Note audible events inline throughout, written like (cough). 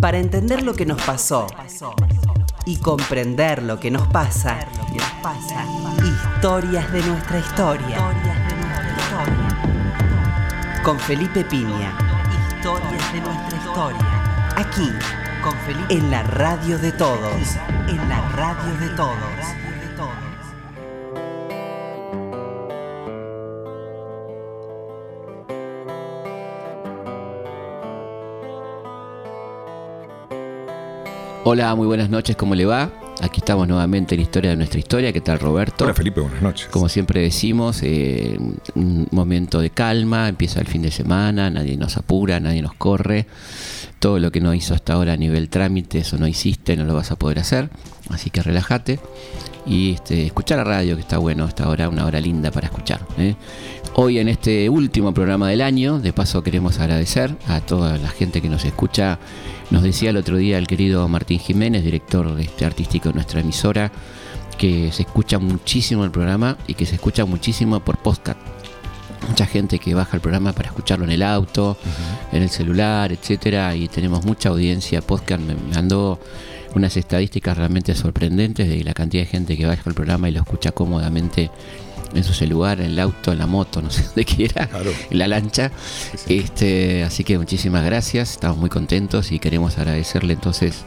Para entender lo que nos pasó y comprender lo que nos pasa, historias de nuestra historia. Con Felipe Piña. Historias de nuestra historia. Aquí, con Felipe. En la radio de todos. En la radio de todos. Hola, muy buenas noches, ¿cómo le va? Aquí estamos nuevamente en Historia de nuestra historia. ¿Qué tal, Roberto? Hola, Felipe, buenas noches. Como siempre decimos, eh, un momento de calma, empieza el fin de semana, nadie nos apura, nadie nos corre. Todo lo que no hizo hasta ahora a nivel trámite, eso no hiciste, no lo vas a poder hacer. Así que relájate y este, escuchar la radio, que está bueno, esta hora, una hora linda para escuchar. ¿eh? Hoy en este último programa del año, de paso queremos agradecer a toda la gente que nos escucha. Nos decía el otro día el querido Martín Jiménez, director este, artístico de nuestra emisora, que se escucha muchísimo el programa y que se escucha muchísimo por podcast. Mucha gente que baja el programa para escucharlo en el auto, en el celular, etcétera, y tenemos mucha audiencia. Podcast me mandó unas estadísticas realmente sorprendentes de la cantidad de gente que baja el programa y lo escucha cómodamente en su celular, en el auto, en la moto, no sé dónde quiera, en la lancha. Este, así que muchísimas gracias, estamos muy contentos y queremos agradecerle entonces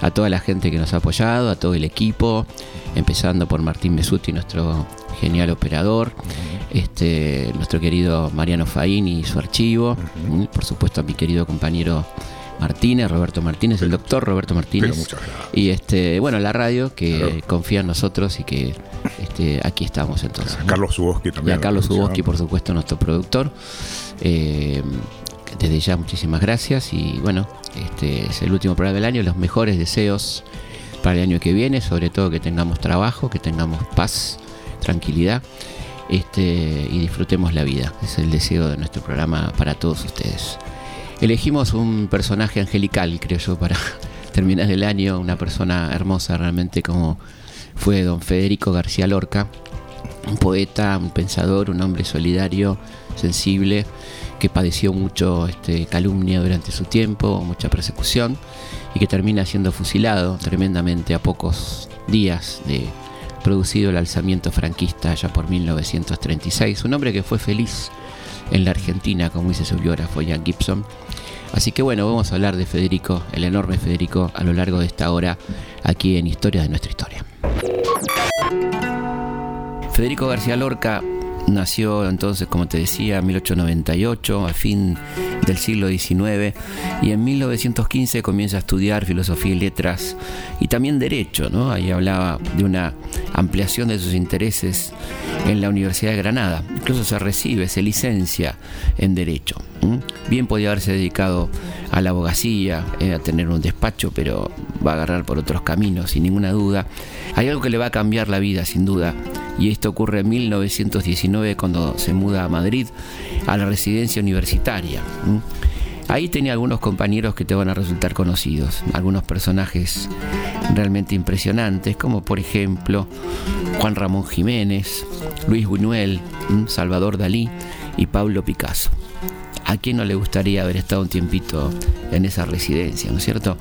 a toda la gente que nos ha apoyado, a todo el equipo, empezando por Martín Mesuti, nuestro genial operador, este, nuestro querido Mariano Faín y su archivo, por supuesto a mi querido compañero Martínez, Roberto Martínez, el doctor Roberto Martínez. Y este, bueno, la radio que confía en nosotros y que este, aquí estamos entonces. Carlos Suboski también. Y a Carlos Suboski, por supuesto, nuestro productor. Eh, desde ya muchísimas gracias y bueno, este es el último programa del año, los mejores deseos para el año que viene, sobre todo que tengamos trabajo, que tengamos paz, tranquilidad este, y disfrutemos la vida. Es el deseo de nuestro programa para todos ustedes. Elegimos un personaje angelical, creo yo, para (laughs) terminar el año, una persona hermosa realmente como fue don Federico García Lorca, un poeta, un pensador, un hombre solidario, sensible, que padeció mucho este, calumnia durante su tiempo, mucha persecución, y que termina siendo fusilado tremendamente a pocos días de producido el alzamiento franquista ya por 1936. Un hombre que fue feliz en la Argentina, como dice su biógrafo Jan Gibson. Así que bueno, vamos a hablar de Federico, el enorme Federico, a lo largo de esta hora aquí en Historia de nuestra historia. Federico García Lorca nació entonces, como te decía, en 1898, a fin del siglo XIX, y en 1915 comienza a estudiar filosofía y letras y también derecho, ¿no? Ahí hablaba de una ampliación de sus intereses en la Universidad de Granada. Incluso se recibe, se licencia en derecho. Bien podía haberse dedicado a la abogacía, eh, a tener un despacho, pero va a agarrar por otros caminos, sin ninguna duda. Hay algo que le va a cambiar la vida, sin duda, y esto ocurre en 1919 cuando se muda a Madrid a la residencia universitaria. Ahí tenía algunos compañeros que te van a resultar conocidos, algunos personajes realmente impresionantes, como por ejemplo Juan Ramón Jiménez, Luis Buñuel, Salvador Dalí y Pablo Picasso. ¿A quién no le gustaría haber estado un tiempito en esa residencia, no es cierto?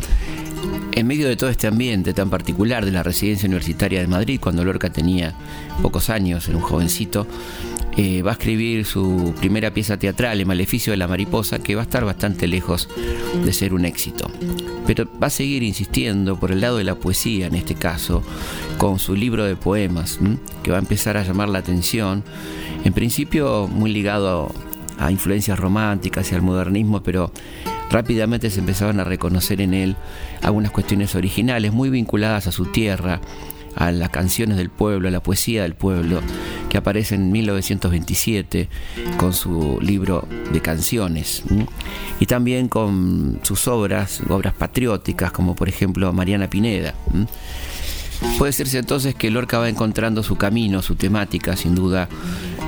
En medio de todo este ambiente tan particular de la residencia universitaria de Madrid, cuando Lorca tenía pocos años, era un jovencito, eh, va a escribir su primera pieza teatral, El Maleficio de la Mariposa, que va a estar bastante lejos de ser un éxito. Pero va a seguir insistiendo por el lado de la poesía, en este caso, con su libro de poemas, que va a empezar a llamar la atención, en principio muy ligado a influencias románticas y al modernismo, pero rápidamente se empezaban a reconocer en él algunas cuestiones originales muy vinculadas a su tierra, a las canciones del pueblo, a la poesía del pueblo, que aparece en 1927 con su libro de canciones. Y también con sus obras, obras patrióticas, como por ejemplo Mariana Pineda. Puede decirse entonces que Lorca va encontrando su camino, su temática, sin duda,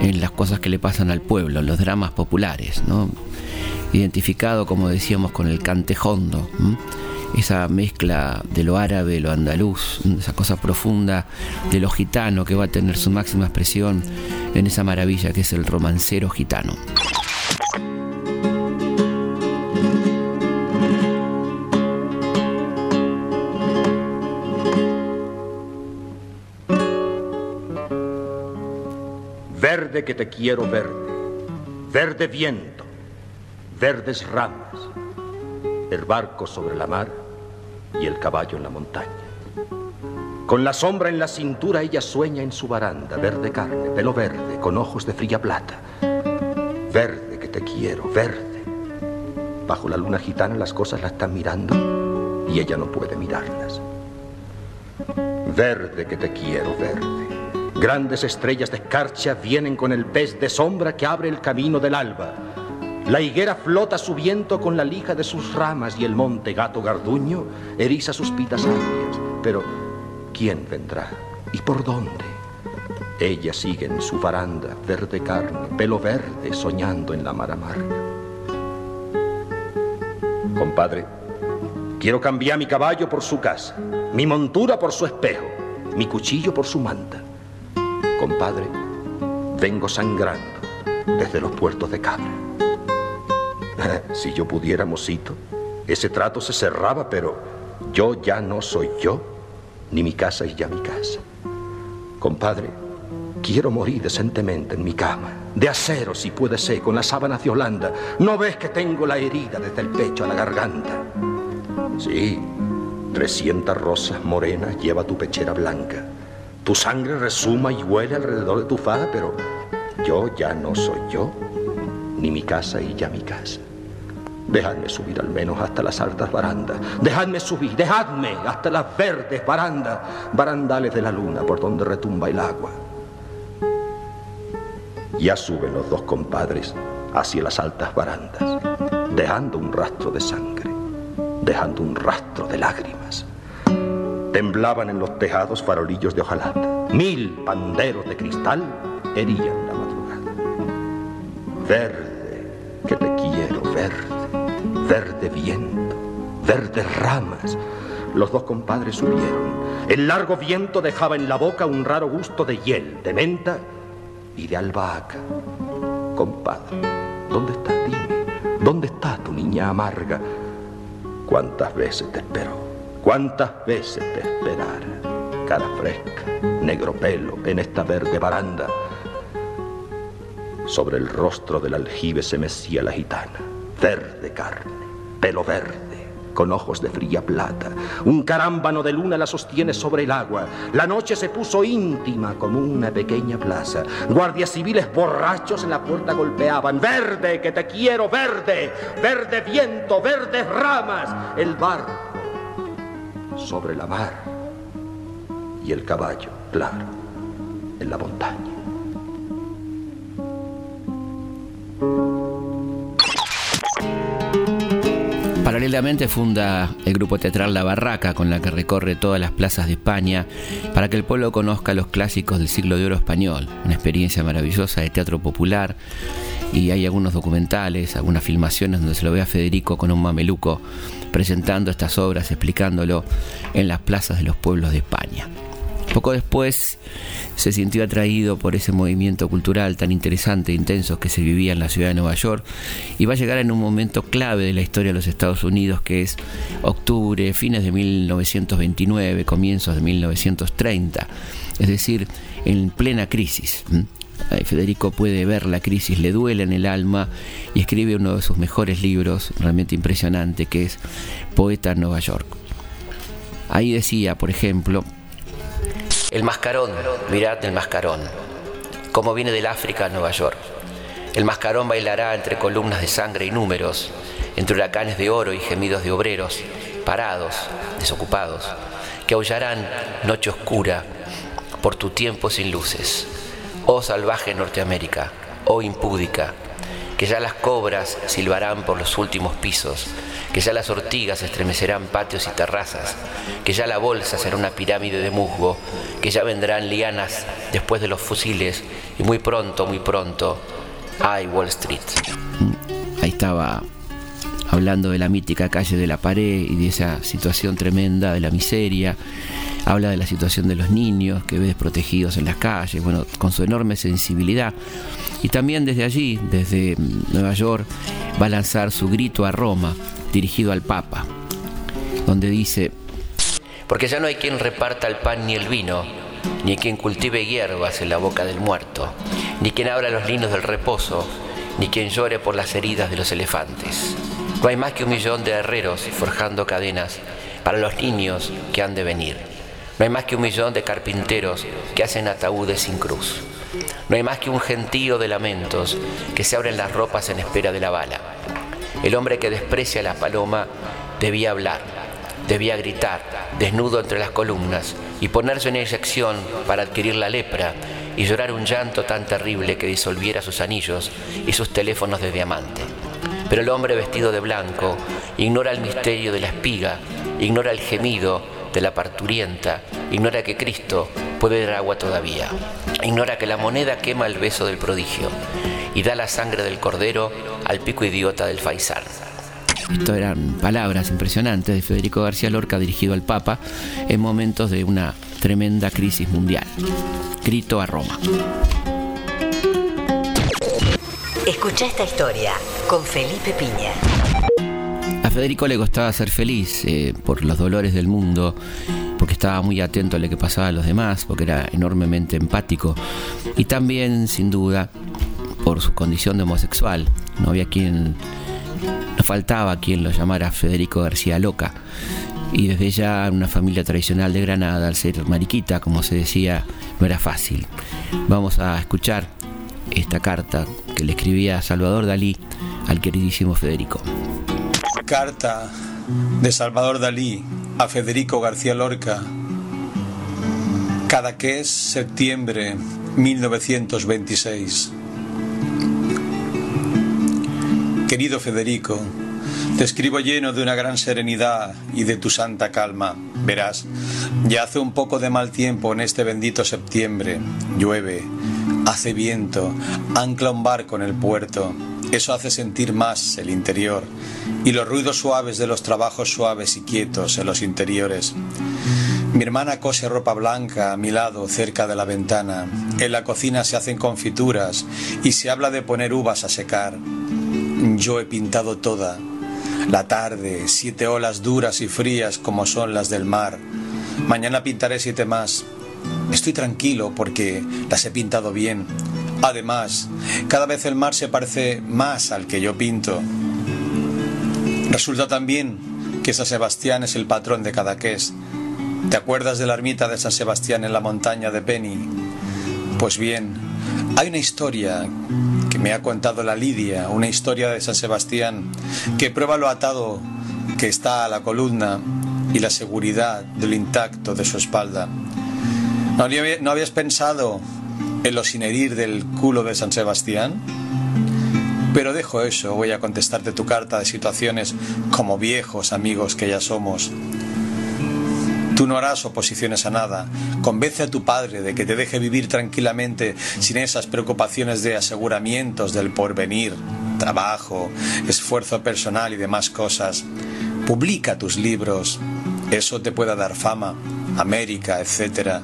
en las cosas que le pasan al pueblo, en los dramas populares, ¿no? identificado, como decíamos, con el cantejondo, esa mezcla de lo árabe, lo andaluz, esa cosa profunda de lo gitano que va a tener su máxima expresión en esa maravilla que es el romancero gitano. Verde que te quiero verde, verde viento verdes ramas, el barco sobre la mar y el caballo en la montaña. Con la sombra en la cintura ella sueña en su baranda, verde carne, pelo verde, con ojos de fría plata. Verde que te quiero, verde. Bajo la luna gitana las cosas la están mirando y ella no puede mirarlas. Verde que te quiero, verde. Grandes estrellas de escarcha vienen con el pez de sombra que abre el camino del alba. La higuera flota su viento con la lija de sus ramas y el monte gato garduño eriza sus pitas agrias. Pero, ¿quién vendrá? ¿Y por dónde? Ella sigue en su baranda, verde carne, pelo verde, soñando en la mar amarga. Compadre, quiero cambiar mi caballo por su casa, mi montura por su espejo, mi cuchillo por su manta. Compadre, vengo sangrando desde los puertos de cabra. (laughs) si yo pudiera, mocito, ese trato se cerraba, pero yo ya no soy yo, ni mi casa es ya mi casa. Compadre, quiero morir decentemente en mi cama, de acero si puede ser, con las sábanas de Holanda. ¿No ves que tengo la herida desde el pecho a la garganta? Sí, trescientas rosas morenas lleva tu pechera blanca. Tu sangre resuma y huele alrededor de tu faja, pero yo ya no soy yo, ni mi casa y ya mi casa. Dejadme subir al menos hasta las altas barandas. Dejadme subir, dejadme hasta las verdes barandas, barandales de la luna por donde retumba el agua. Ya suben los dos compadres hacia las altas barandas, dejando un rastro de sangre, dejando un rastro de lágrimas. Temblaban en los tejados farolillos de hojalata. Mil panderos de cristal herían la madrugada. Verde, que te quiero, verde verde viento, verdes ramas. Los dos compadres subieron. El largo viento dejaba en la boca un raro gusto de hiel, de menta y de albahaca. Compadre, ¿dónde estás? Dime, ¿dónde está tu niña amarga? ¿Cuántas veces te esperó? ¿Cuántas veces te esperara? Cara fresca, negro pelo, en esta verde baranda. Sobre el rostro del aljibe se mecía la gitana, verde carne pelo verde, con ojos de fría plata. Un carámbano de luna la sostiene sobre el agua. La noche se puso íntima como una pequeña plaza. Guardias civiles borrachos en la puerta golpeaban. Verde, que te quiero, verde. Verde viento, verdes ramas. El barco sobre la mar. Y el caballo, claro, en la montaña. Paralelamente funda el grupo teatral La Barraca, con la que recorre todas las plazas de España para que el pueblo conozca los clásicos del siglo de oro español. Una experiencia maravillosa de teatro popular y hay algunos documentales, algunas filmaciones donde se lo ve a Federico con un mameluco presentando estas obras, explicándolo en las plazas de los pueblos de España. Poco después se sintió atraído por ese movimiento cultural tan interesante e intenso que se vivía en la ciudad de Nueva York y va a llegar en un momento clave de la historia de los Estados Unidos que es octubre, fines de 1929, comienzos de 1930, es decir, en plena crisis. Federico puede ver la crisis, le duele en el alma y escribe uno de sus mejores libros, realmente impresionante, que es Poeta en Nueva York. Ahí decía, por ejemplo, el mascarón, mirad el mascarón, cómo viene del África a Nueva York. El mascarón bailará entre columnas de sangre y números, entre huracanes de oro y gemidos de obreros, parados, desocupados, que aullarán noche oscura por tu tiempo sin luces. Oh salvaje Norteamérica, oh impúdica, que ya las cobras silbarán por los últimos pisos, que ya las ortigas estremecerán patios y terrazas, que ya la bolsa será una pirámide de musgo, que ya vendrán lianas después de los fusiles y muy pronto, muy pronto, hay Wall Street. Ahí estaba hablando de la mítica calle de la pared y de esa situación tremenda de la miseria. Habla de la situación de los niños que ve desprotegidos en las calles, bueno, con su enorme sensibilidad. Y también desde allí, desde Nueva York, va a lanzar su grito a Roma, dirigido al Papa, donde dice, porque ya no hay quien reparta el pan ni el vino, ni quien cultive hierbas en la boca del muerto, ni quien abra los linos del reposo, ni quien llore por las heridas de los elefantes. No hay más que un millón de herreros forjando cadenas para los niños que han de venir. No hay más que un millón de carpinteros que hacen ataúdes sin cruz. No hay más que un gentío de lamentos que se abren las ropas en espera de la bala. El hombre que desprecia a la paloma debía hablar, debía gritar, desnudo entre las columnas, y ponerse en eyección para adquirir la lepra y llorar un llanto tan terrible que disolviera sus anillos y sus teléfonos de diamante. Pero el hombre vestido de blanco ignora el misterio de la espiga, ignora el gemido de la parturienta, ignora que Cristo puede dar agua todavía, ignora que la moneda quema el beso del prodigio y da la sangre del cordero al pico idiota del faisán. Esto eran palabras impresionantes de Federico García Lorca dirigido al Papa en momentos de una tremenda crisis mundial. Grito a Roma. Escucha esta historia con Felipe Piña. A Federico le costaba ser feliz eh, por los dolores del mundo, porque estaba muy atento a lo que pasaba a los demás, porque era enormemente empático y también, sin duda, por su condición de homosexual. No había quien no faltaba quien lo llamara Federico García Loca. Y desde ya una familia tradicional de Granada, al ser mariquita, como se decía, no era fácil. Vamos a escuchar esta carta que le escribía Salvador Dalí al queridísimo Federico. Carta de Salvador Dalí a Federico García Lorca. Cadaqués, septiembre 1926. Querido Federico, te escribo lleno de una gran serenidad y de tu santa calma. Verás, ya hace un poco de mal tiempo en este bendito septiembre. Llueve, hace viento, ancla un barco en el puerto. Eso hace sentir más el interior y los ruidos suaves de los trabajos suaves y quietos en los interiores. Mi hermana cose ropa blanca a mi lado, cerca de la ventana. En la cocina se hacen confituras y se habla de poner uvas a secar. Yo he pintado toda. La tarde, siete olas duras y frías como son las del mar. Mañana pintaré siete más. Estoy tranquilo porque las he pintado bien. Además, cada vez el mar se parece más al que yo pinto. Resulta también que San Sebastián es el patrón de Cadaqués. ¿Te acuerdas de la ermita de San Sebastián en la montaña de Penny? Pues bien, hay una historia me ha contado la Lidia, una historia de San Sebastián, que prueba lo atado que está a la columna y la seguridad del intacto de su espalda. ¿No, no habías pensado en lo sin herir del culo de San Sebastián? Pero dejo eso, voy a contestarte tu carta de situaciones como viejos amigos que ya somos. Tú no harás oposiciones a nada. Convence a tu padre de que te deje vivir tranquilamente sin esas preocupaciones de aseguramientos del porvenir, trabajo, esfuerzo personal y demás cosas. Publica tus libros. Eso te pueda dar fama, América, etc.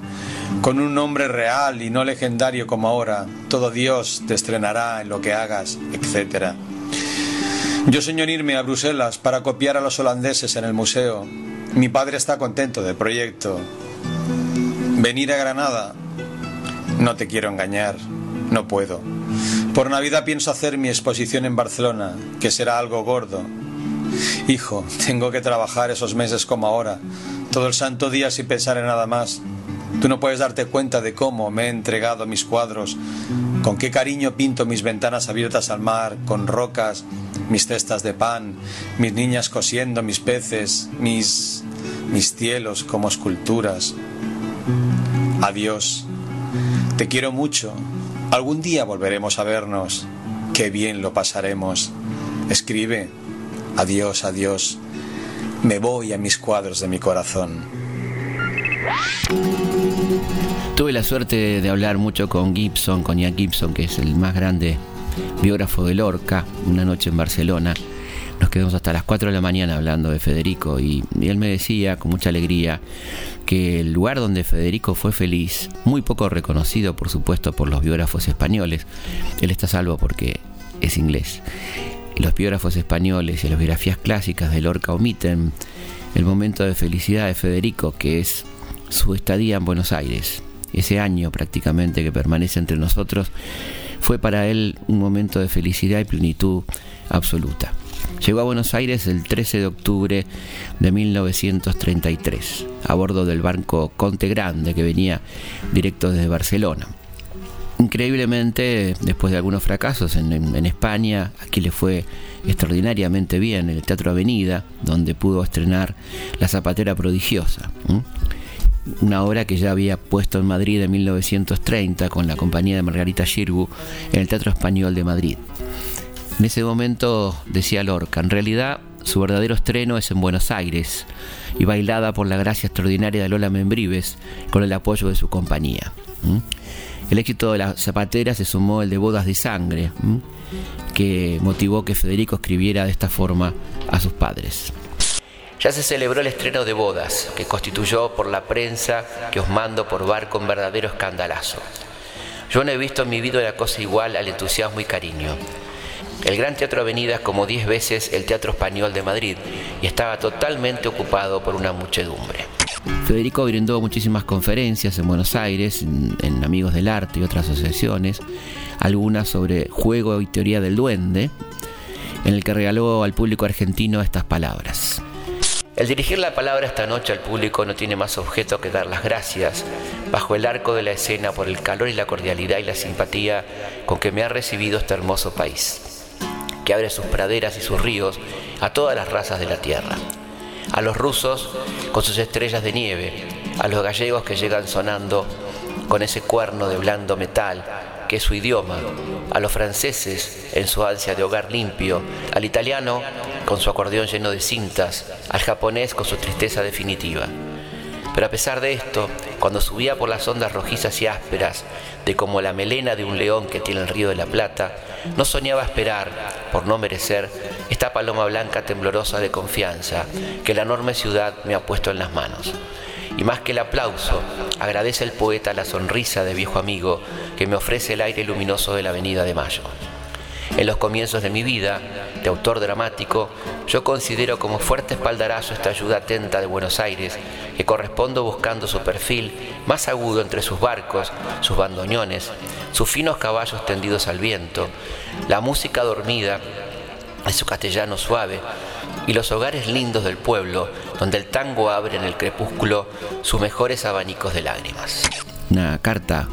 Con un nombre real y no legendario como ahora, todo Dios te estrenará en lo que hagas, etc. Yo señor irme a Bruselas para copiar a los holandeses en el museo mi padre está contento del proyecto. Venir a Granada. No te quiero engañar, no puedo. Por Navidad pienso hacer mi exposición en Barcelona, que será algo gordo. Hijo, tengo que trabajar esos meses como ahora, todo el santo día sin pensar en nada más. Tú no puedes darte cuenta de cómo me he entregado mis cuadros, con qué cariño pinto mis ventanas abiertas al mar, con rocas, mis cestas de pan, mis niñas cosiendo mis peces, mis mis cielos como esculturas. Adiós. Te quiero mucho. Algún día volveremos a vernos. Qué bien lo pasaremos. Escribe. Adiós, adiós. Me voy a mis cuadros de mi corazón. Tuve la suerte de hablar mucho con Gibson, con Ian Gibson, que es el más grande biógrafo de Lorca, una noche en Barcelona nos quedamos hasta las 4 de la mañana hablando de Federico y, él me decía con mucha alegría que el lugar donde Federico fue feliz, muy poco reconocido por supuesto por los biógrafos españoles, él está salvo porque es inglés. Los biógrafos españoles y las biografías clásicas de Lorca omiten el momento de felicidad de Federico, que es su estadía en Buenos Aires, ese año prácticamente que permanece entre nosotros, fue para él un momento de felicidad y plenitud absoluta. Llegó a Buenos Aires el 13 de octubre de 1933, a bordo del barco Conte Grande que venía directo desde Barcelona. Increíblemente, después de algunos fracasos en, España, aquí le fue extraordinariamente bien en el Teatro Avenida, donde pudo estrenar La Zapatera Prodigiosa, una obra que ya había puesto en Madrid en 1930 con la compañía de Margarita Xirgu en el Teatro Español de Madrid. En ese momento decía Lorca, en realidad su verdadero estreno es en Buenos Aires y bailada por la gracia extraordinaria de Lola Membrives con el apoyo de su compañía. El éxito de la zapatera se sumó el de Bodas de Sangre, que motivó que Federico escribiera de esta forma a sus padres. Ya se celebró el estreno de Bodas, que constituyó por la prensa que os mando por barco un verdadero escandalazo. Yo no he visto en mi vida una cosa igual al entusiasmo y cariño. El Gran Teatro Avenida es como diez veces el Teatro Español de Madrid y estaba totalmente ocupado por una muchedumbre. Federico brindó muchísimas conferencias en Buenos Aires, en, Amigos del Arte y otras asociaciones, algunas sobre juego y teoría del duende, en el que regaló al público argentino estas palabras. El dirigir la palabra esta noche al público no tiene más objeto que dar las gracias bajo el arco de la escena por el calor y la cordialidad y la simpatía con que me ha recibido este hermoso país que abre sus praderas y sus ríos a todas las razas de la tierra. A los rusos con sus estrellas de nieve, a los gallegos que llegan sonando con ese cuerno de blando metal que es su idioma, a los franceses en su ansia de hogar limpio, al italiano con su acordeón lleno de cintas, al japonés con su tristeza definitiva. Pero a pesar de esto, cuando subía por las ondas rojizas y ásperas, de como la melena de un león que tiene el río de la Plata, no soñaba esperar, por no merecer, esta paloma blanca temblorosa de confianza que la enorme ciudad me ha puesto en las manos. Y más que el aplauso, agradece el poeta la sonrisa de viejo amigo que me ofrece el aire luminoso de la Avenida de Mayo. En los comienzos de mi vida, de autor dramático, yo considero como fuerte espaldarazo esta ayuda atenta de Buenos Aires, que correspondo buscando su perfil más agudo entre sus barcos, sus bandoneones, sus finos caballos tendidos al viento, la música dormida de su castellano suave y los hogares lindos del pueblo, donde el tango abre en el crepúsculo sus mejores abanicos de lágrimas. Una carta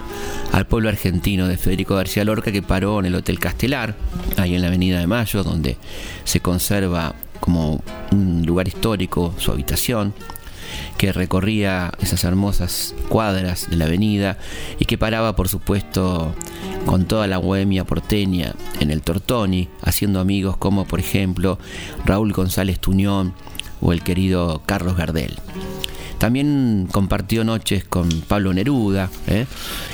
al pueblo argentino de Federico García Lorca que paró en el Hotel Castelar, ahí en la Avenida de Mayo, donde se conserva como un lugar histórico su habitación, que recorría esas hermosas cuadras de la avenida y que paraba, por supuesto, con toda la bohemia porteña en el Tortoni, haciendo amigos como, por ejemplo, Raúl González Tuñón o el querido Carlos Gardel. También compartió noches con Pablo Neruda ¿eh?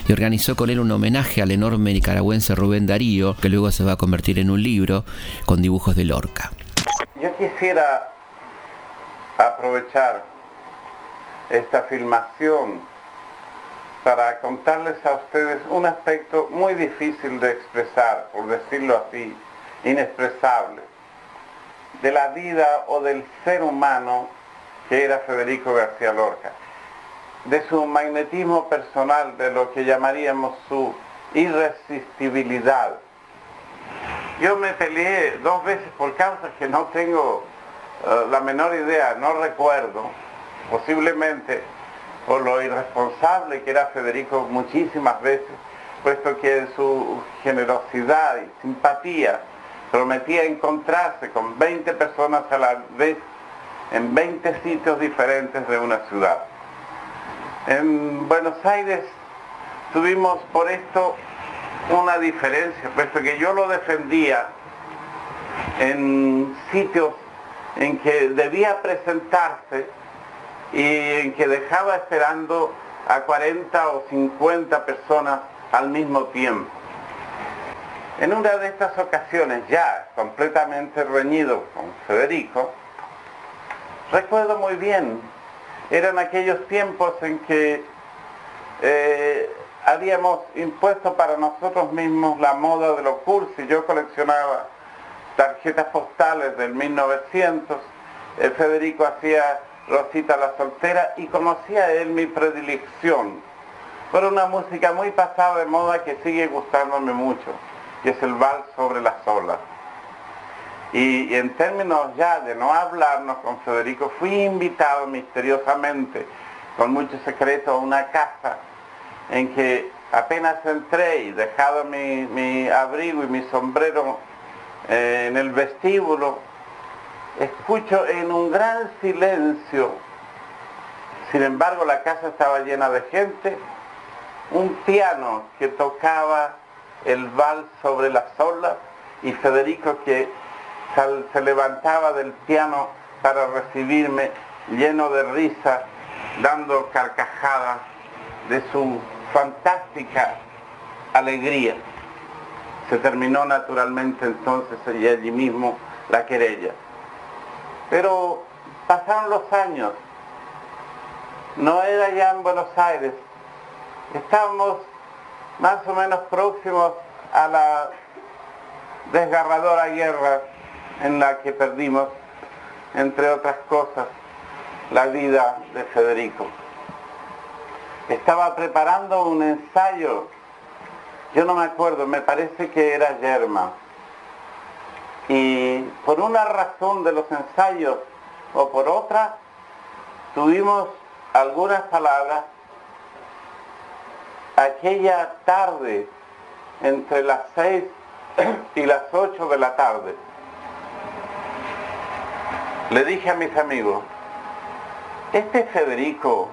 y organizó con él un homenaje al enorme nicaragüense Rubén Darío, que luego se va a convertir en un libro con dibujos de Lorca. Yo quisiera aprovechar esta filmación para contarles a ustedes un aspecto muy difícil de expresar, por decirlo así, inexpresable, de la vida o del ser humano que era Federico García Lorca, de su magnetismo personal, de lo que llamaríamos su irresistibilidad. Yo me peleé dos veces por causas que no tengo eh, la menor idea, no recuerdo, posiblemente por lo irresponsable que era Federico muchísimas veces, puesto que en su generosidad y simpatía prometía encontrarse con 20 personas a la vez en 20 sitios diferentes de una ciudad. En Buenos Aires tuvimos por esto una diferencia, puesto que yo lo defendía en sitios en que debía presentarse y en que dejaba esperando a 40 o 50 personas al mismo tiempo. En una de estas ocasiones, ya completamente reñido con Federico, Recuerdo muy bien, eran aquellos tiempos en que eh, habíamos impuesto para nosotros mismos la moda de los cursos. Yo coleccionaba tarjetas postales del 1900, eh, Federico hacía Rosita la soltera y conocía él mi predilección por una música muy pasada de moda que sigue gustándome mucho, que es el vals sobre las olas. Y, en términos ya de no hablarnos con Federico, fui invitado misteriosamente, con mucho secreto, a una casa en que apenas entré y dejado mi, abrigo y mi sombrero eh, en el vestíbulo, escucho en un gran silencio, sin embargo la casa estaba llena de gente, un piano que tocaba el vals sobre las olas y Federico que se levantaba del piano para recibirme lleno de risa, dando carcajadas de su fantástica alegría. Se terminó naturalmente entonces y allí mismo la querella. Pero pasaron los años, no era ya en Buenos Aires, estábamos más o menos próximos a la desgarradora guerra en la que perdimos, entre otras cosas, la vida de Federico. Estaba preparando un ensayo, yo no me acuerdo, me parece que era Yerma. Y por una razón de los ensayos o por otra, tuvimos algunas palabras aquella tarde entre las seis y las ocho de la tarde le dije a mis amigos, este Federico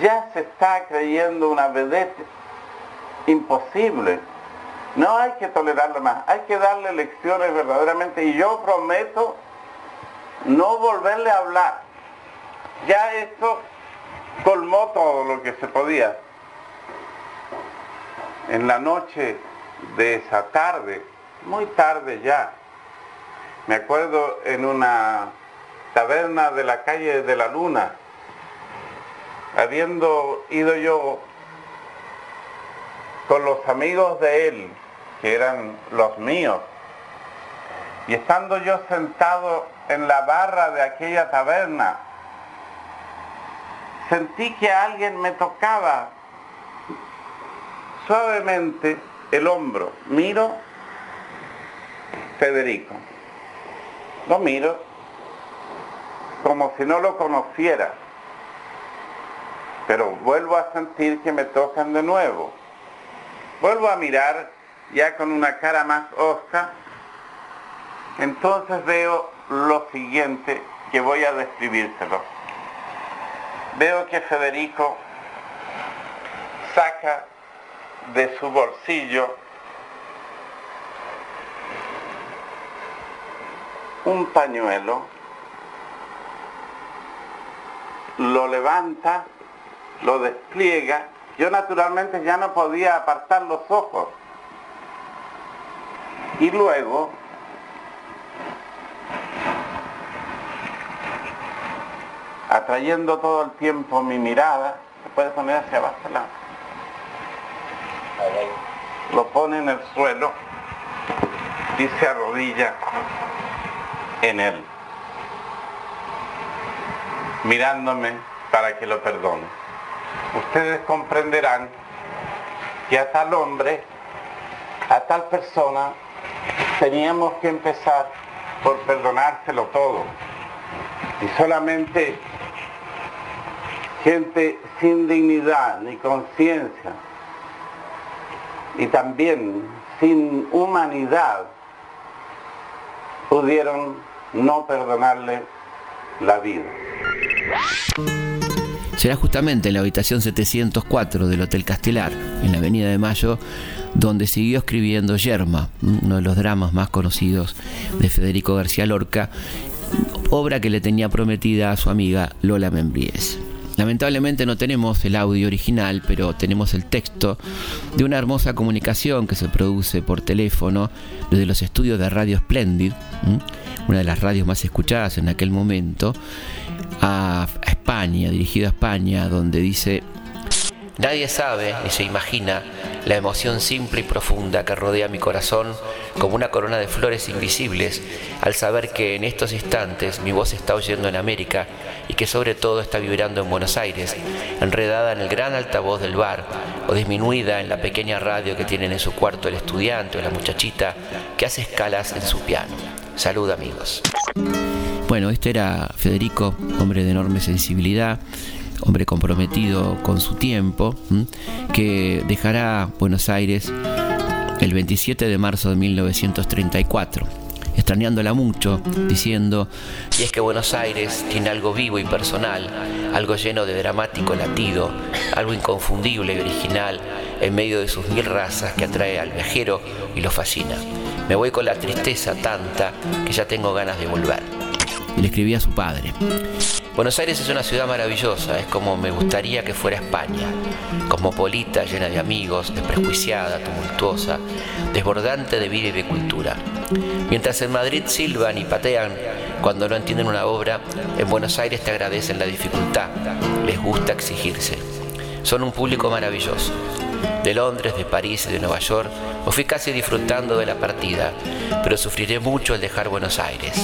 ya se está creyendo una vedette imposible. No hay que tolerarlo más, hay que darle lecciones verdaderamente y yo prometo no volverle a hablar. Ya esto colmó todo lo que se podía. En la noche de esa tarde, muy tarde ya, me acuerdo en una taberna de la calle de la Luna, habiendo ido yo con los amigos de él, que eran los míos, y estando yo sentado en la barra de aquella taberna, sentí que alguien me tocaba suavemente el hombro. Miro, Federico. Lo miro como si no lo conociera, pero vuelvo a sentir que me tocan de nuevo. Vuelvo a mirar ya con una cara más osca, entonces veo lo siguiente que voy a describírselo. Veo que Federico saca de su bolsillo un pañuelo, lo levanta, lo despliega. Yo naturalmente ya no podía apartar los ojos. Y luego atrayendo todo el tiempo mi mirada, se puede poner hacia abajo, lo pone en el suelo y se arrodilla en Él, mirándome para que lo perdone. Ustedes comprenderán que a tal hombre, a tal persona, teníamos que empezar por perdonárselo todo. Y solamente gente sin dignidad ni conciencia y también sin humanidad pudieron no perdonarle la vida. Será justamente en la habitación 704 del Hotel Castelar, en la Avenida de Mayo, donde siguió escribiendo Yerma, uno de los dramas más conocidos de Federico García Lorca, obra que le tenía prometida a su amiga Lola Membríez. Lamentablemente no tenemos el audio original, pero tenemos el texto de una hermosa comunicación que se produce por teléfono desde los estudios de Radio Splendid, una de las radios más escuchadas en aquel momento, a España, dirigido a España, donde dice, Nadie sabe ni se imagina la emoción simple y profunda que rodea mi corazón como una corona de flores invisibles al saber que en estos instantes mi voz está oyendo en América y que sobre todo está vibrando en Buenos Aires, enredada en el gran altavoz del bar o disminuida en la pequeña radio que tienen en su cuarto el estudiante o la muchachita que hace escalas en su piano. Salud amigos. Bueno, este era Federico, hombre de enorme sensibilidad, hombre comprometido con su tiempo, que dejará Buenos Aires el 27 de marzo de 1934, extrañándola mucho, diciendo, y es que Buenos Aires tiene algo vivo y personal, algo lleno de dramático latido, algo inconfundible y original en medio de sus mil razas que atrae al viajero y lo fascina. Me voy con la tristeza tanta que ya tengo ganas de volver. Y le escribía a su padre. Buenos Aires es una ciudad maravillosa, es como me gustaría que fuera España, cosmopolita, llena de amigos, desprejuiciada, tumultuosa, desbordante de vida y de cultura. Mientras en Madrid silban y patean cuando no entienden una obra, en Buenos Aires te agradecen la dificultad, les gusta exigirse. Son un público maravilloso. De Londres, de París y de Nueva York, me fui casi disfrutando de la partida, pero sufriré mucho el dejar Buenos Aires.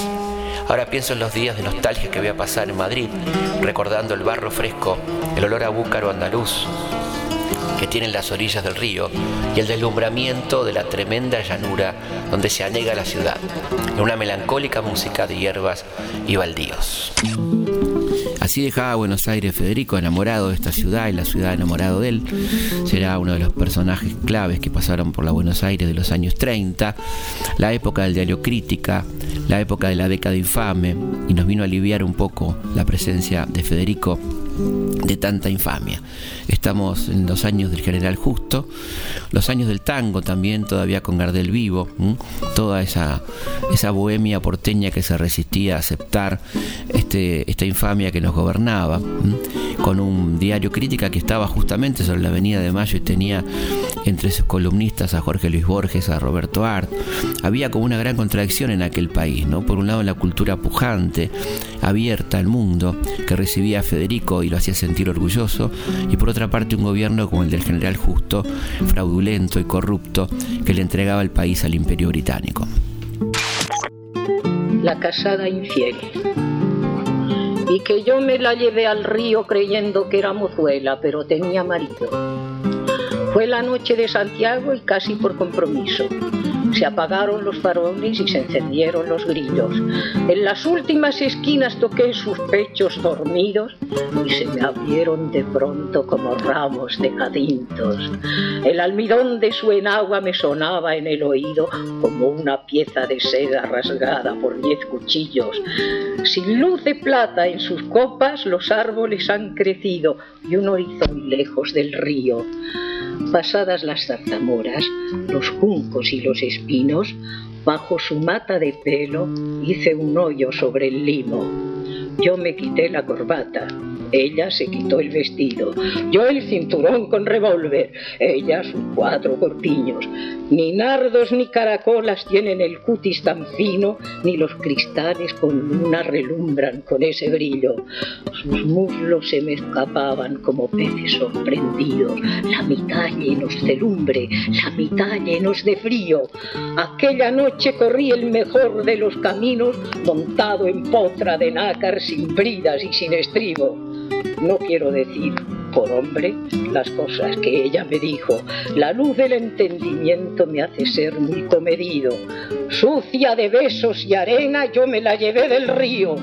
Ahora pienso en los días de nostalgia que voy a pasar en Madrid, recordando el barro fresco, el olor a búcaro andaluz que tienen las orillas del río y el deslumbramiento de la tremenda llanura donde se anega la ciudad, en una melancólica música de hierbas y baldíos. Así dejaba Buenos Aires Federico, enamorado de esta ciudad y la ciudad enamorado de él. Será uno de los personajes claves que pasaron por la Buenos Aires de los años 30, la época del diario Crítica, la época de la década infame, y nos vino a aliviar un poco la presencia de Federico de tanta infamia. Estamos en los años del general Justo, los años del tango también, todavía con Gardel vivo, toda esa, esa bohemia porteña que se resistía a aceptar este, esta infamia que nos gobernaba, con un diario crítica que estaba justamente sobre la Avenida de Mayo y tenía entre sus columnistas a Jorge Luis Borges, a Roberto Art. Había como una gran contradicción en aquel país, ¿no? Por un lado la cultura pujante, abierta al mundo, que recibía a Federico y lo hacía sentir orgulloso, y por otra parte un gobierno como el del general Justo, fraudulento y corrupto, que le entregaba el país al imperio británico. La casada infiel. Y que yo me la llevé al río creyendo que era mozuela, pero tenía marido. Fue la noche de Santiago y casi por compromiso. Se apagaron los faroles y se encendieron los grillos. En las últimas esquinas toqué sus pechos dormidos y se me abrieron de pronto como ramos de jadintos. El almidón de su enagua me sonaba en el oído como una pieza de seda rasgada por diez cuchillos. Sin luz de plata en sus copas los árboles han crecido y uno hizo muy lejos del río. Pasadas las zarzamoras, los juncos y los espinos, bajo su mata de pelo hice un hoyo sobre el limo. Yo me quité la corbata, ella se quitó el vestido, yo el cinturón con revólver, ella sus cuatro corpiños. Ni nardos ni caracolas tienen el cutis tan fino, ni los cristales con luna relumbran con ese brillo. Sus muslos se me escapaban como peces sorprendidos, la mitad llenos de lumbre, la mitad llenos de frío. Aquella noche corrí el mejor de los caminos, montado en potra de nácar sin bridas y sin estribo. No quiero decir por hombre las cosas que ella me dijo. La luz del entendimiento me hace ser muy comedido. Sucia de besos y arena yo me la llevé del río.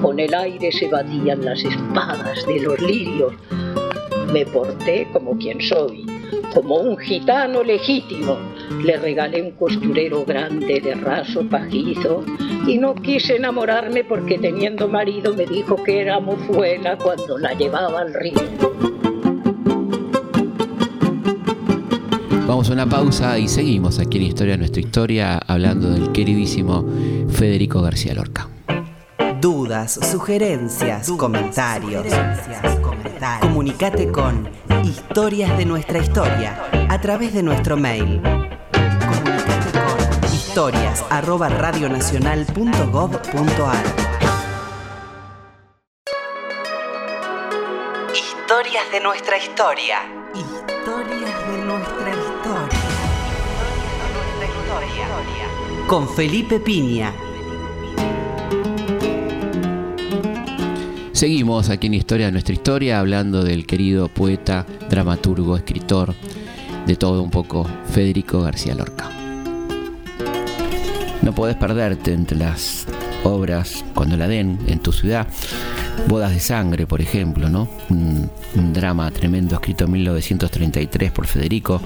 Con el aire se batían las espadas de los lirios. Me porté como quien soy, como un gitano legítimo. Le regalé un costurero grande de raso pajizo y no quise enamorarme porque teniendo marido me dijo que era mozuela cuando la llevaba al río. Vamos a una pausa y seguimos aquí en Historia Nuestra Historia hablando del queridísimo Federico García Lorca. Dudas, sugerencias, comentarios. Comunicate con Historias de nuestra historia a través de nuestro mail. Comunicate con historias arroba radionacional.gov.ar Historias de nuestra historia. Historias de nuestra historia. Con Felipe Piña Seguimos aquí en Historia de nuestra historia hablando del querido poeta, dramaturgo, escritor, de todo un poco, Federico García Lorca. No podés perderte entre las obras cuando la den en tu ciudad. Bodas de Sangre, por ejemplo, ¿no? Un, drama tremendo escrito en 1933 por Federico,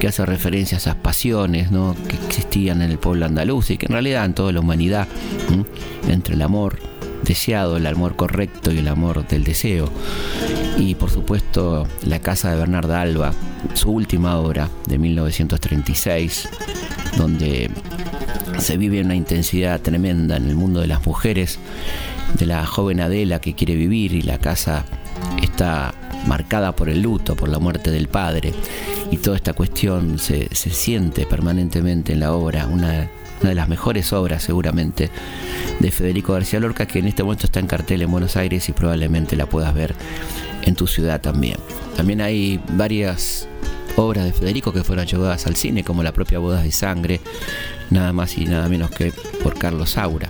que hace referencia a esas pasiones ¿no? que existían en el pueblo andaluz y que en realidad en toda la humanidad, entre el amor deseado, el amor correcto y el amor del deseo. Y por supuesto La Casa de Bernarda Alba, su última obra de 1936, donde se vive una intensidad tremenda en el mundo de las mujeres, de la joven Adela que quiere vivir y la casa está marcada por el luto, por la muerte del padre. Y toda esta cuestión se, siente permanentemente en la obra, una, una de las mejores obras seguramente de Federico García Lorca, que en este momento está en cartel en Buenos Aires y probablemente la puedas ver en tu ciudad también. También hay varias obras de Federico que fueron llevadas al cine, como la propia Bodas de Sangre, nada más y nada menos que por Carlos Saura.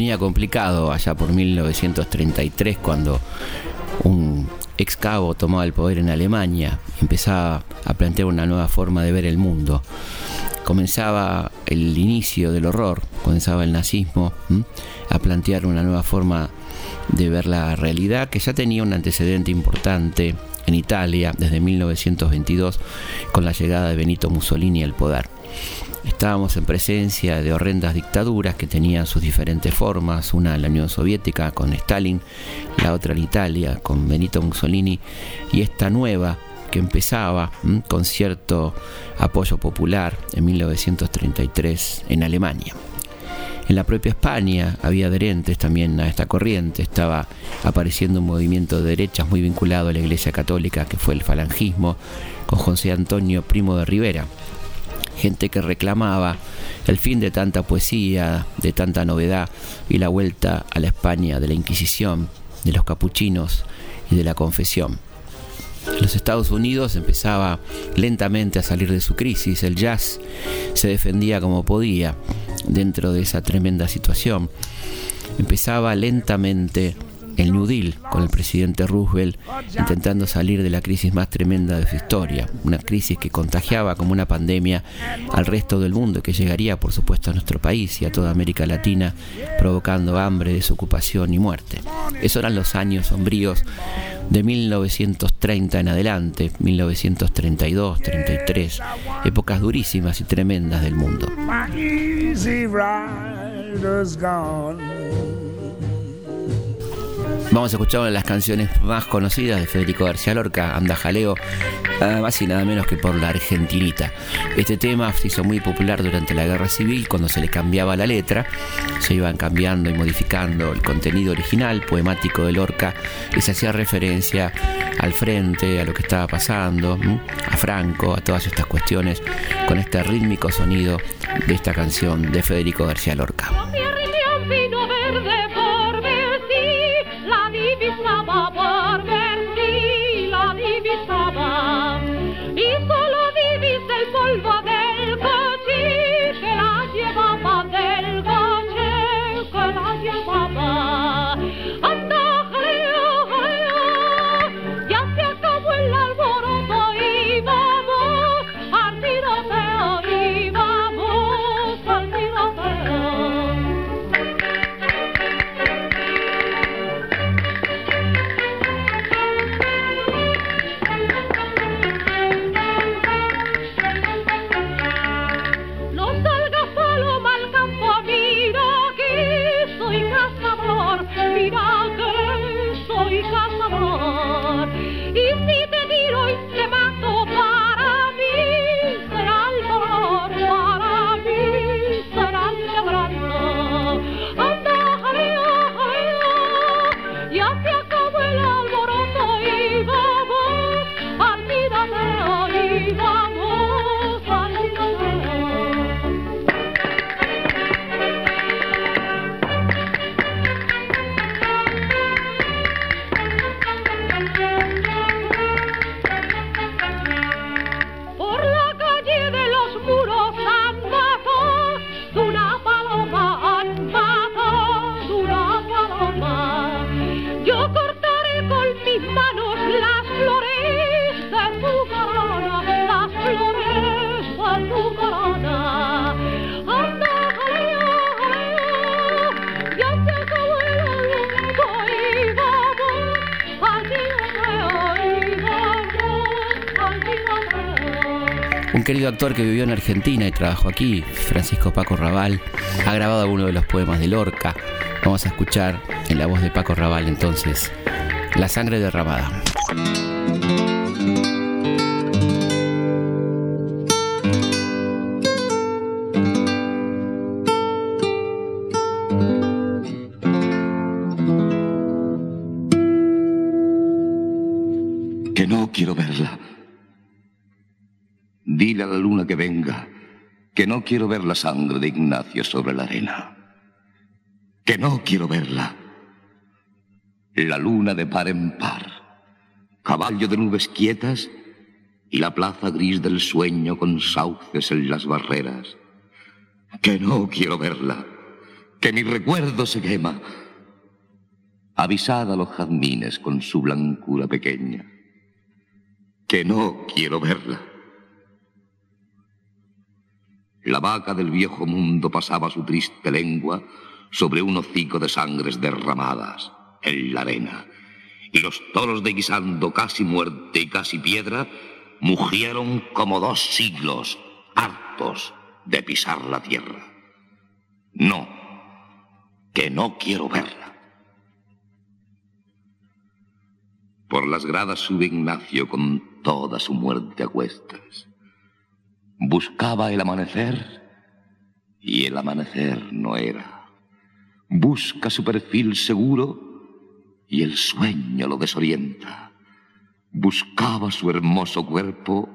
Ponía complicado allá por 1933 cuando un ex cabo tomaba el poder en Alemania, empezaba a plantear una nueva forma de ver el mundo. Comenzaba el inicio del horror, comenzaba el nazismo a plantear una nueva forma de ver la realidad que ya tenía un antecedente importante en Italia desde 1922 con la llegada de Benito Mussolini al poder. Estábamos en presencia de horrendas dictaduras que tenían sus diferentes formas, una en la Unión Soviética con Stalin, la otra en Italia con Benito Mussolini y esta nueva que empezaba con cierto apoyo popular en 1933 en Alemania. En la propia España había adherentes también a esta corriente, estaba apareciendo un movimiento de derechas muy vinculado a la Iglesia Católica que fue el falangismo, con José Antonio Primo de Rivera, gente que reclamaba el fin de tanta poesía, de tanta novedad y la vuelta a la España de la Inquisición, de los capuchinos y de la confesión. Los Estados Unidos empezaba lentamente a salir de su crisis, el jazz se defendía como podía dentro de esa tremenda situación. Empezaba lentamente el New Deal con el presidente Roosevelt intentando salir de la crisis más tremenda de su historia, una crisis que contagiaba como una pandemia al resto del mundo que llegaría por supuesto a nuestro país y a toda América Latina provocando hambre, desocupación y muerte. Esos eran los años sombríos de 1930 en adelante, 1932, 33, épocas durísimas y tremendas del mundo. Vamos a escuchar una de las canciones más conocidas de Federico García Lorca, Anda Jaleo, nada más y nada menos que por la Argentinita. Este tema se hizo muy popular durante la Guerra Civil cuando se le cambiaba la letra, se iban cambiando y modificando el contenido original, poemático de Lorca, y se hacía referencia al frente, a lo que estaba pasando, a Franco, a todas estas cuestiones, con este rítmico sonido de esta canción de Federico García Lorca. Actor que vivió en Argentina y trabajó aquí, Francisco Paco Raval, ha grabado algunos de los poemas de Lorca. Vamos a escuchar en la voz de Paco Raval entonces La sangre derramada. Que no quiero verla. Dile a la luna que venga que no quiero ver la sangre de Ignacio sobre la arena. Que no quiero verla. La luna de par en par, caballo de nubes quietas y la plaza gris del sueño con sauces en las barreras. Que no quiero verla, que mi recuerdo se quema. Avisad a los jazmines con su blancura pequeña. Que no quiero verla la vaca del viejo mundo pasaba su triste lengua sobre un hocico de sangres derramadas en la arena. Y los toros de guisando casi muerte y casi piedra mugieron como dos siglos, hartos de pisar la tierra. No, que no quiero verla. Por las gradas sube Ignacio con toda su muerte a cuestas. Buscaba el amanecer y el amanecer no era. Busca su perfil seguro y el sueño lo desorienta. Buscaba su hermoso cuerpo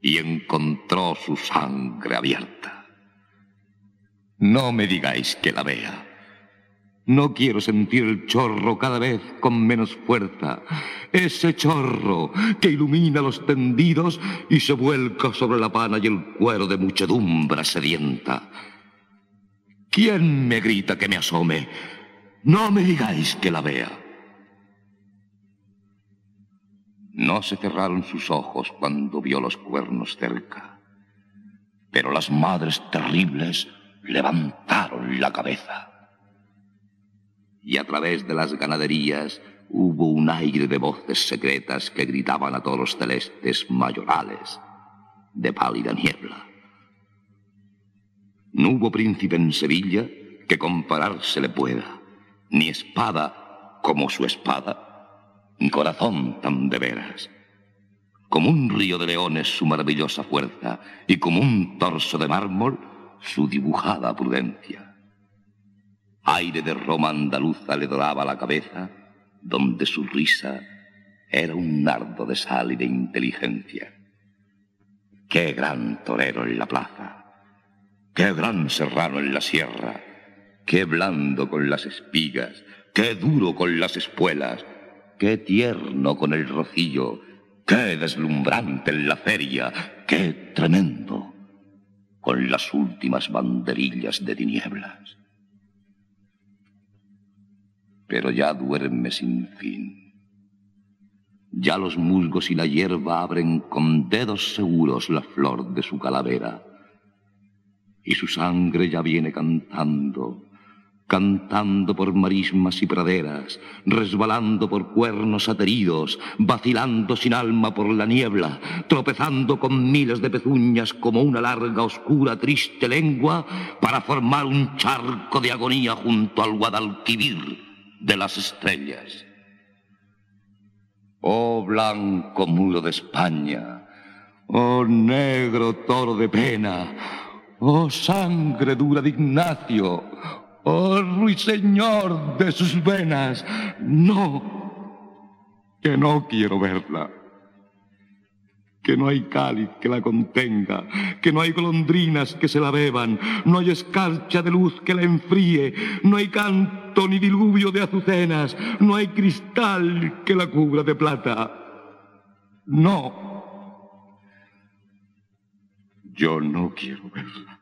y encontró su sangre abierta. No me digáis que la vea. No quiero sentir el chorro cada vez con menos fuerza. Ese chorro que ilumina los tendidos y se vuelca sobre la pana y el cuero de muchedumbre sedienta. ¿Quién me grita que me asome? No me digáis que la vea. No se cerraron sus ojos cuando vio los cuernos cerca, pero las madres terribles levantaron la cabeza y a través de las ganaderías hubo un aire de voces secretas que gritaban a todos los celestes mayorales de pálida niebla. No hubo príncipe en Sevilla que compararse le pueda, ni espada como su espada, ni corazón tan de veras. Como un río de leones su maravillosa fuerza y como un torso de mármol su dibujada prudencia aire de Roma andaluza le doraba la cabeza, donde su risa era un nardo de sal y de inteligencia. Qué gran torero en la plaza, qué gran serrano en la sierra, qué blando con las espigas, qué duro con las espuelas, qué tierno con el rocillo, qué deslumbrante en la feria, qué tremendo con las últimas banderillas de tinieblas pero ya duerme sin fin. Ya los musgos y la hierba abren con dedos seguros la flor de su calavera. Y su sangre ya viene cantando, cantando por marismas y praderas, resbalando por cuernos ateridos, vacilando sin alma por la niebla, tropezando con miles de pezuñas como una larga, oscura, triste lengua para formar un charco de agonía junto al Guadalquivir de las estrellas. Oh blanco muro de España, oh negro toro de pena, oh sangre dura de Ignacio, oh ruiseñor de sus venas, no, que no quiero verla que no hay cáliz que la contenga, que no hay golondrinas que se la beban, no hay escarcha de luz que la enfríe, no hay canto ni diluvio de azucenas, no hay cristal que la cubra de plata. No, yo no quiero verla.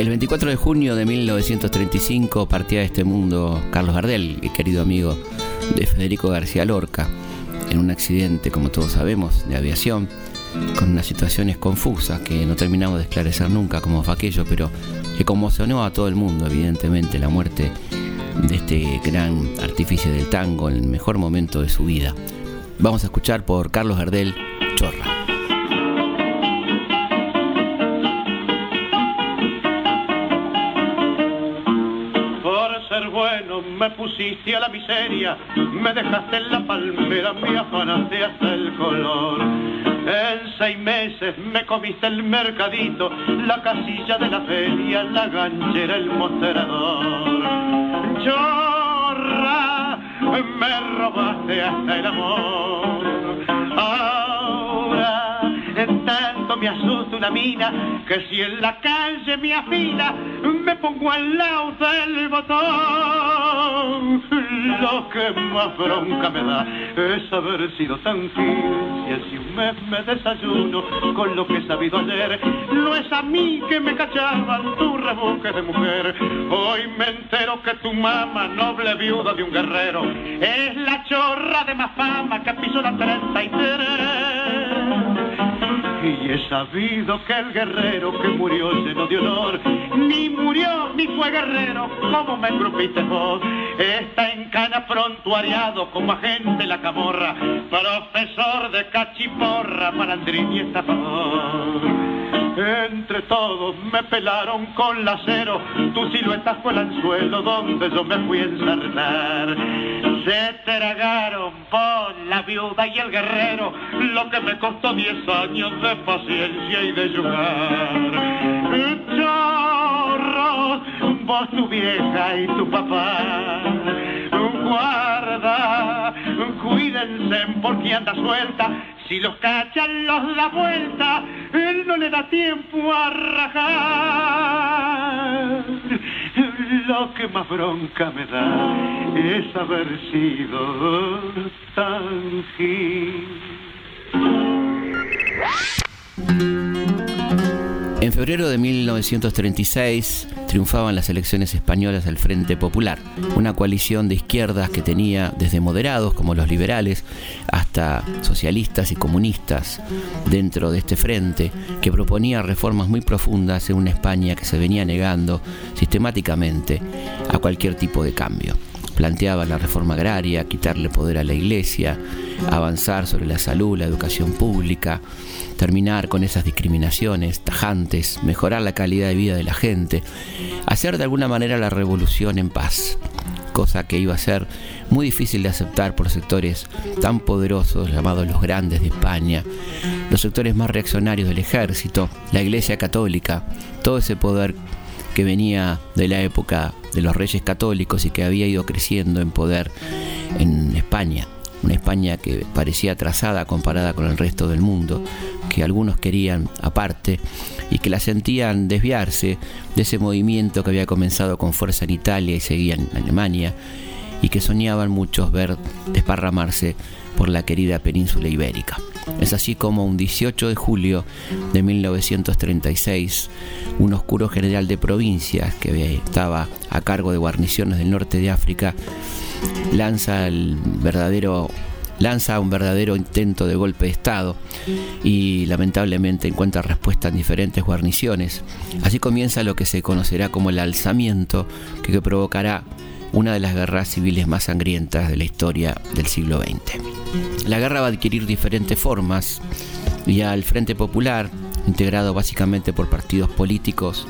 El 24 de junio de 1935 partía de este mundo Carlos Gardel, querido amigo de Federico García Lorca, en un accidente, como todos sabemos, de aviación, con unas situaciones confusas que no terminamos de esclarecer nunca cómo fue aquello, pero que conmocionó a todo el mundo, evidentemente, la muerte de este gran artífice del tango en el mejor momento de su vida. Vamos a escuchar por Carlos Gardel, Chorra. Me pusiste a la miseria, me dejaste en la palmera, me afanaste hasta el color. En seis meses me comiste el mercadito, la casilla de la feria, la ganchera, el mostrador. Chorra, me robaste hasta el amor. Ahora tanto me asusta una mina que si en la calle me afila me pongo al lado del botón. Lo que más bronca me da es haber sido tan fiel. Si un mes me desayuno con lo que he sabido ayer, no es a mí que me cachaban tu rebusque de mujer. Hoy me entero que tu mamá, noble viuda de un guerrero, es la chorra de más fama que pisó la 33. Y he sabido que el guerrero que murió lleno de honor, ni murió ni fue guerrero, como me grupiste vos. Está en cana prontuariado como agente la camorra, profesor de cachiporra, malandrín y estafador. Entre todos me pelaron con la acero, tu silueta fue el anzuelo donde yo me fui a ensartar. Se tragaron por la viuda y el guerrero, lo que me costó diez años de paciencia y de jugar. Chorro, vos tu vieja y tu papá, guarda, cuídense porque anda suelta, si los cachan los da vuelta, él no le da tiempo a rajar. Lo que más bronca me da es haber sido tan En febrero de 1936 triunfaban las elecciones españolas del Frente Popular, una coalición de izquierdas que tenía desde moderados como los liberales hasta socialistas y comunistas dentro de este frente, que proponía reformas muy profundas en una España que se venía negando sistemáticamente a cualquier tipo de cambio. Planteaba la reforma agraria, quitarle poder a la iglesia, avanzar sobre la salud, la educación pública, terminar con esas discriminaciones tajantes, mejorar la calidad de vida de la gente, hacer de alguna manera la revolución en paz, cosa que iba a ser muy difícil de aceptar por sectores tan poderosos llamados los grandes de España, los sectores más reaccionarios del ejército, la Iglesia Católica, todo ese poder que venía de la época de los reyes católicos y que había ido creciendo en poder en España. Una España que parecía atrasada comparada con el resto del mundo, que algunos querían aparte y que la sentían desviarse de ese movimiento que había comenzado con fuerza en Italia y seguía en Alemania y que soñaban muchos ver desparramarse por la querida península ibérica. Es así como un 18 de julio de 1936, un oscuro general de provincias que estaba a cargo de guarniciones del norte de África lanza el verdadero lanza un verdadero intento de golpe de Estado y lamentablemente encuentra respuesta en diferentes guarniciones. Así comienza lo que se conocerá como el alzamiento que provocará una de las guerras civiles más sangrientas de la historia del siglo XX. La guerra va a adquirir diferentes formas y al Frente Popular, integrado básicamente por partidos políticos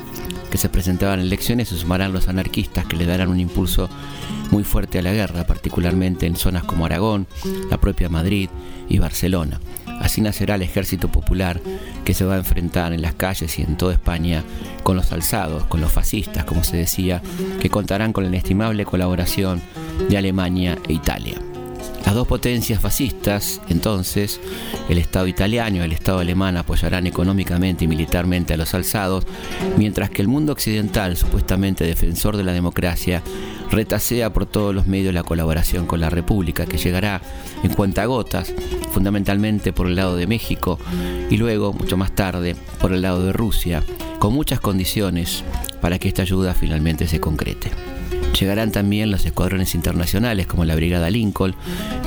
que se presentaban en elecciones, se sumarán los anarquistas que le darán un impulso muy fuerte a la guerra, particularmente en zonas como Aragón, la propia Madrid y Barcelona. Así nacerá el ejército popular que se va a enfrentar en las calles y en toda España con los alzados, con los fascistas, como se decía, que contarán con la inestimable colaboración de Alemania e Italia. Las dos potencias fascistas, entonces, el Estado italiano y el Estado alemán apoyarán económicamente y militarmente a los alzados, mientras que el mundo occidental, supuestamente defensor de la democracia, retasea por todos los medios la colaboración con la República, que llegará en cuentagotas, fundamentalmente por el lado de México y luego, mucho más tarde, por el lado de Rusia, con muchas condiciones para que esta ayuda finalmente se concrete. Llegarán también los escuadrones internacionales como la Brigada Lincoln,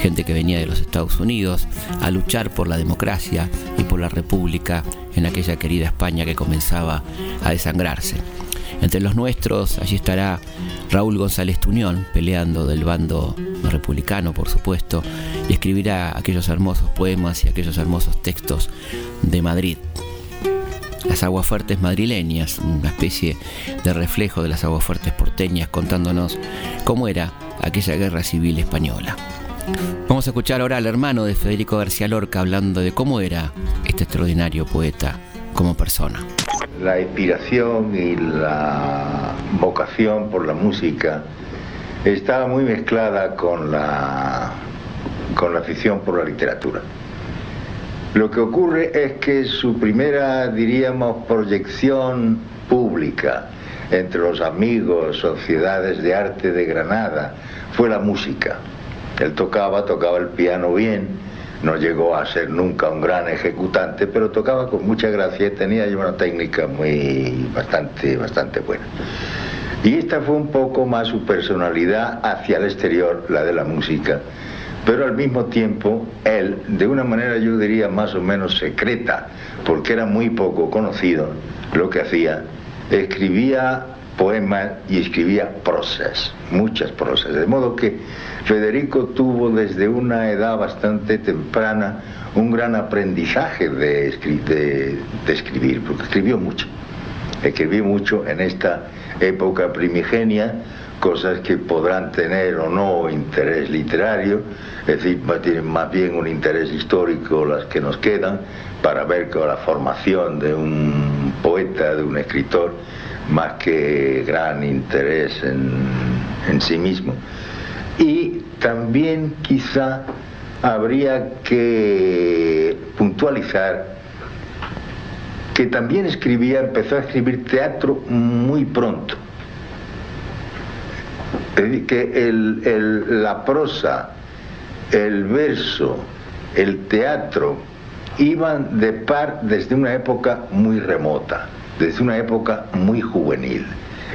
gente que venía de los Estados Unidos, a luchar por la democracia y por la república en aquella querida España que comenzaba a desangrarse. Entre los nuestros, allí estará Raúl González Tuñón, peleando del bando republicano, por supuesto, y escribirá aquellos hermosos poemas y aquellos hermosos textos de Madrid. Las aguafuertes madrileñas, una especie de reflejo de las aguafuertes porteñas, contándonos cómo era aquella guerra civil española. Vamos a escuchar ahora al hermano de Federico García Lorca hablando de cómo era este extraordinario poeta como persona. La inspiración y la vocación por la música estaba muy mezclada con la, con la afición por la literatura. Lo que ocurre es que su primera, diríamos, proyección pública entre los amigos, sociedades de arte de Granada, fue la música. Él tocaba, tocaba el piano bien, no llegó a ser nunca un gran ejecutante, pero tocaba con mucha gracia y tenía una técnica muy bastante, bastante buena. Y esta fue un poco más su personalidad hacia el exterior, la de la música. Pero al mismo tiempo, él, de una manera yo diría más o menos secreta, porque era muy poco conocido, lo que hacía, escribía poemas y escribía prosas, muchas prosas. De modo que Federico tuvo desde una edad bastante temprana un gran aprendizaje de, escribir, porque escribió mucho. Escribió mucho en esta época primigenia, cosas que podrán tener o no interés literario, es decir, tienen más bien un interés histórico las que nos quedan, para ver con la formación de un poeta, de un escritor, más que gran interés en, sí mismo. Y también quizá habría que puntualizar que también escribía, empezó a escribir teatro muy pronto. Es decir, que la prosa, el verso, el teatro iban de par desde una época muy remota desde una época muy juvenil.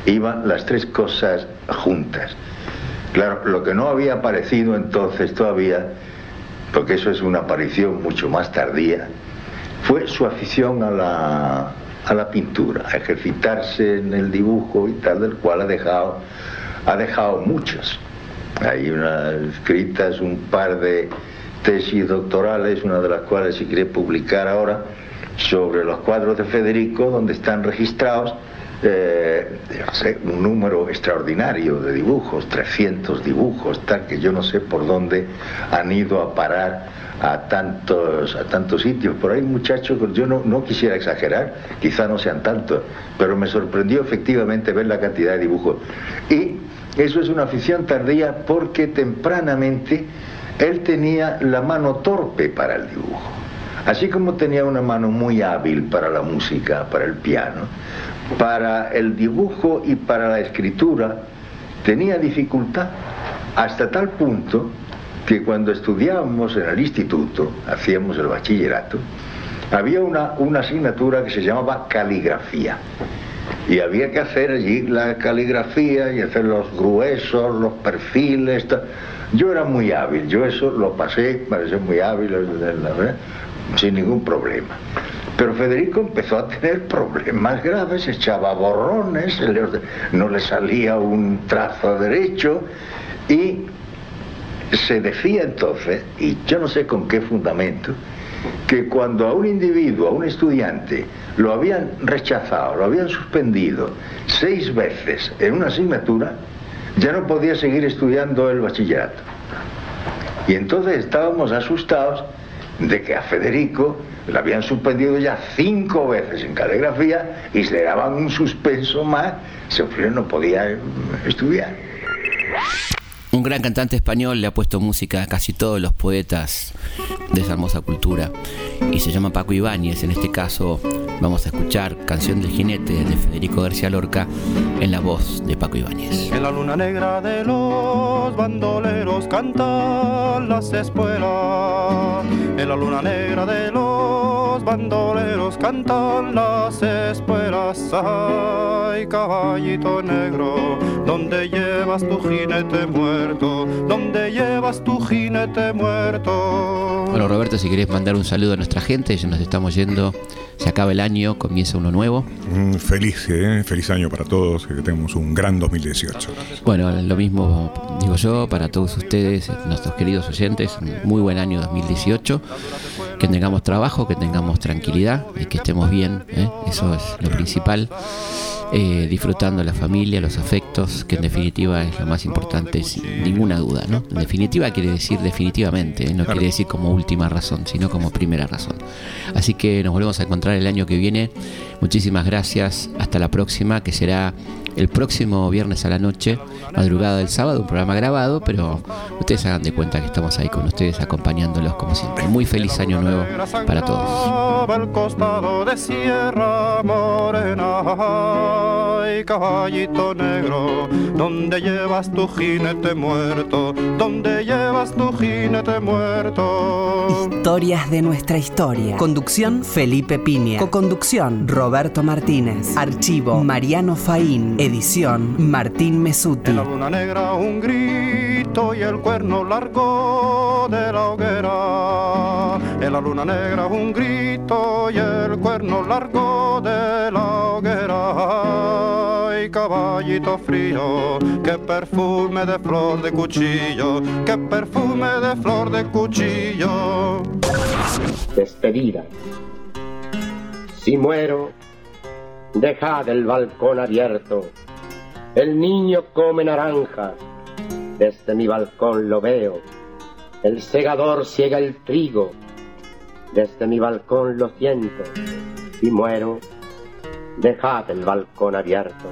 Iban las tres cosas juntas. Claro, lo que no había aparecido entonces todavía, porque eso es una aparición mucho más tardía, fue su afición a la, a la pintura, a ejercitarse en el dibujo y tal, del cual ha dejado, ha dejado muchos. Hay unas escritas, un par de tesis doctorales, una de las cuales se quiere publicar ahora, sobre los cuadros de Federico donde están registrados eh, un número extraordinario de dibujos, 300 dibujos, tal que yo no sé por dónde han ido a parar a tantos, a tantos sitios. Por ahí muchachos, yo no, no quisiera exagerar, quizá no sean tantos, pero me sorprendió efectivamente ver la cantidad de dibujos. Y eso es una afición tardía porque tempranamente él tenía la mano torpe para el dibujo. Así como tenía una mano muy hábil para la música, para el piano, para el dibujo y para la escritura, tenía dificultad hasta tal punto que cuando estudiábamos en el instituto, hacíamos el bachillerato, había una, asignatura que se llamaba caligrafía. Y había que hacer allí la caligrafía y hacer los gruesos, los perfiles. Yo era muy hábil, yo eso lo pasé, parecía muy hábil, sin ningún problema. Pero Federico empezó a tener problemas graves, echaba borrones, no le salía un trazo derecho y se decía entonces, y yo no sé con qué fundamento, que cuando a un individuo, a un estudiante, lo habían rechazado, lo habían suspendido seis veces en una asignatura, ya no podía seguir estudiando el bachillerato. Y entonces estábamos asustados de que a Federico le habían suspendido ya cinco veces en caligrafía y se le daban un suspenso más, se no podía estudiar. Un gran cantante español le ha puesto música a casi todos los poetas de esa hermosa cultura y se llama Paco Ibáñez. En este caso vamos a escuchar Canción del Jinete de Federico García Lorca en la voz de Paco Ibáñez. En la luna negra de los bandoleros cantan las espuelas. En la luna negra de los bandoleros cantan las espuelas. Ay, caballito negro, donde llevas tu jinete muerto? donde llevas tu jinete muerto. Bueno, Roberto, si querés mandar un saludo a nuestra gente, ya nos estamos yendo, se acaba el año, comienza uno nuevo. feliz, ¿eh? feliz año para todos, que tengamos un gran 2018. Bueno, lo mismo digo yo para todos ustedes, nuestros queridos oyentes, un muy buen año 2018, que tengamos trabajo, que tengamos tranquilidad y que estemos bien, ¿eh? eso es lo principal. Eh, disfrutando la familia, los afectos, que en definitiva es lo más importante, sin ninguna duda, ¿no? En definitiva quiere decir definitivamente, ¿eh? no quiere decir como última razón, sino como primera razón. Así que nos volvemos a encontrar el año que viene. Muchísimas gracias, hasta la próxima, que será el próximo viernes a la noche, madrugada del sábado, un programa grabado, pero ustedes hagan de cuenta que estamos ahí con ustedes acompañándolos como siempre. Muy feliz año nuevo para todos. El costado de Sierra Morena, ay, caballito negro, donde llevas tu jinete muerto, donde llevas tu jinete muerto. Historias de nuestra historia. Conducción Felipe Piña. Coconducción Roberto Martínez. Archivo Mariano Faín. Edición Martín Mesuti. En la luna negra un grito y el cuerno largo de la hoguera. En la luna negra un grito y el cuerno largo de la hoguera. Ay, caballito frío, qué perfume de flor de cuchillo, qué perfume de flor de cuchillo. Despedida. Si muero, Dejad el balcón abierto. El niño come naranjas. Desde mi balcón lo veo. El segador ciega el trigo. Desde mi balcón lo siento. Y muero. Dejad el balcón abierto.